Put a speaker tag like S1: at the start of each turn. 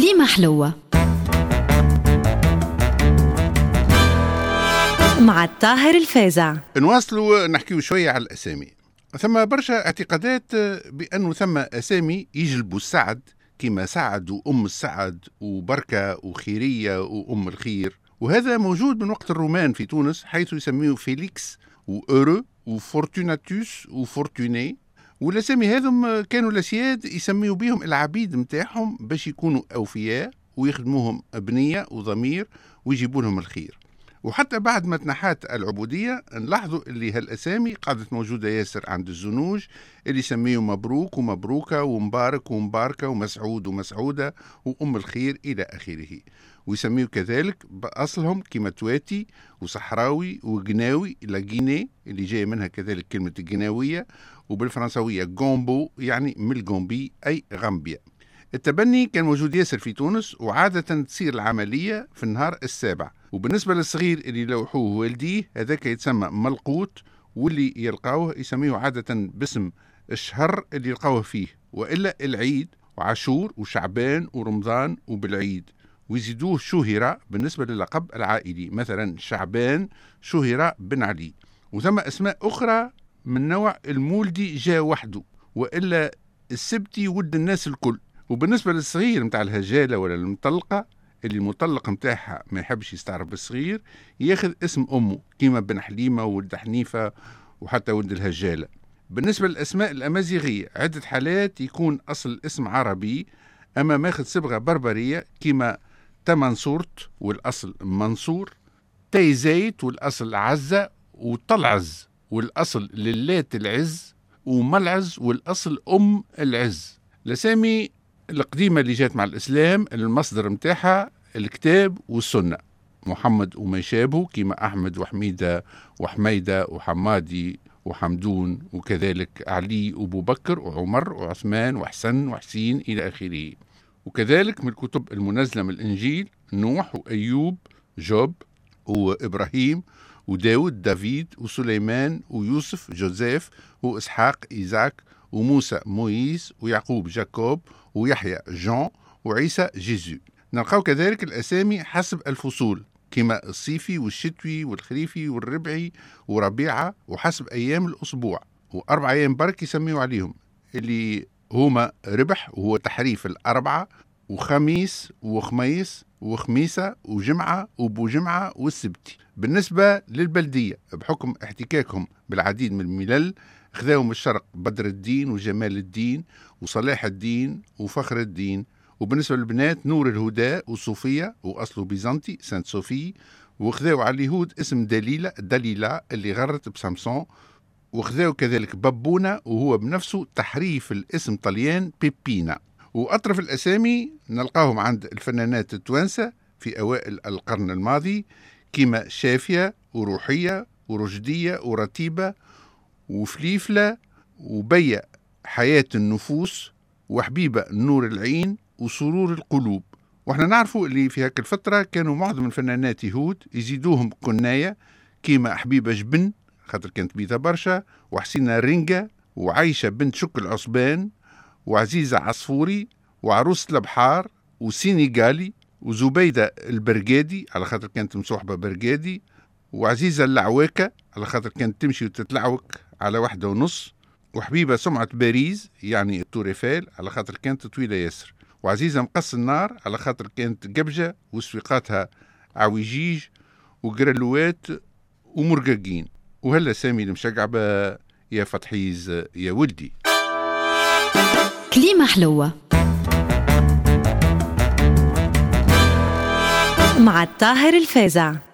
S1: كليمة حلوة. مع الطاهر الفازع.
S2: نواصلوا نحكيو شوية على الأسامي. ثم برشا اعتقادات بأنه ثم أسامي يجلبوا السعد كما سعد وأم السعد وبركة وخيرية وأم الخير. وهذا موجود من وقت الرومان في تونس حيث يسميه فيليكس وأورو وفورتوناتوس وفورتوني. والاسامي هذم كانوا الاسياد يسميوا بهم العبيد متاعهم باش يكونوا أوفياء ويخدموهم بنيه وضمير ويجيبوا لهم الخير. وحتى بعد ما تنحات العبودية نلاحظوا اللي هالأسامي قعدت موجودة ياسر عند الزنوج اللي يسميه مبروك ومبروكة ومبارك ومباركة ومسعود ومسعودة وأم الخير إلى آخره. ويسميه كذلك بأصلهم كما تواتي وصحراوي وجناوي لاجيني اللي جاي منها كذلك كلمة الجناوية وبالفرنسوية جومبو يعني من الجومبي أي غامبيا. التبني كان موجود ياسر في تونس وعادة تصير العملية في النهار السابع. وبالنسبة للصغير اللي لوحوه والديه هذاك يتسمى ملقوت واللي يلقاوه يسميه عادة باسم الشهر اللي يلقاوه فيه. وإلا العيد وعاشور وشعبان ورمضان وبالعيد. ويزيدوه شهرة بالنسبة للقب العائلي مثلا شعبان شهرة بن علي. وثم أسماء أخرى من نوع المولدي جاء وحده وإلا السبتي ولد الناس الكل. وبالنسبة للصغير متاع الهجالة ولا المطلقة اللي المطلق متاعها ما يحبش يستعرف بالصغير ياخذ اسم أمه كيما بن حليمة وولد حنيفة وحتى ولد الهجالة. بالنسبة للأسماء الأمازيغية عدة حالات يكون أصل الاسم عربي أما ماخذ صبغة بربرية كيما تمنصورت والأصل منصور تيزيت والأصل عزة وطلعز. والأصل للات العز وملعز والأصل أم العز. الأسامي القديمة اللي جات مع الإسلام المصدر متاعها الكتاب والسنة. محمد وما يشابه كيما أحمد وحميدة وحميدة وحمادي وحمدون وكذلك علي وابو بكر وعمر وعثمان وحسن وحسين إلى آخره. وكذلك من الكتب المنزلة من الإنجيل نوح وأيوب جوب وإبراهيم وداود دافيد وسليمان ويوسف جوزيف وإسحاق إيزاك وموسى مويس ويعقوب جاكوب ويحيى جون وعيسى جيزو. نلقاو كذلك الأسامي حسب الفصول كما الصيفي والشتوي والخريفي والربعي وربيعة وحسب أيام الأسبوع. وأربع أيام برك يسميوا عليهم اللي هما ربح وهو تحريف الأربعة وخميس وخميس وخميسة وجمعة وبوجمعة والسبتي بالنسبة للبلدية بحكم احتكاكهم بالعديد من الملل خذاهم الشرق بدر الدين وجمال الدين وصلاح الدين وفخر الدين. وبالنسبة للبنات نور الهدى وصوفية وأصله بيزنطي سانت صوفي. وخذاو على اليهود اسم دليلة دليلة اللي غرت بسامسون. وخذاو كذلك ببونة وهو بنفسه تحريف الاسم طليان بيبينا. وأطرف الأسامي نلقاهم عند الفنانات التوانسة في أوائل القرن الماضي. كما شافية وروحية ورشدية ورتيبة وفليفلة وبيع حياة النفوس وحبيبة نور العين وسرور القلوب. وإحنا نعرفوا اللي في هاك الفترة كانوا معظم الفنانات يهود يزيدوهم كناية كيما حبيبة جبن خاطر كانت بيتها برشا وحسينة رينجا وعايشة بنت شك العصبان وعزيزة عصفوري وعروسة البحار وسينيغالي وزبيدة البرقادي على خاطر كانت مصوحبة برقادي وعزيزة اللعواكة على خاطر كانت تمشي وتتلعوك على واحدة ونص وحبيبة سمعة باريس يعني التوريفال على خاطر كانت طويلة ياسر. وعزيزة مقص النار على خاطر كانت قبجة وسويقاتها عويجيج وقرلوات ومرققين. وهلا سامي المشقعبة يا فتحيز يا ولدي.
S1: كليمة حلوة. مع الطاهر الفازع.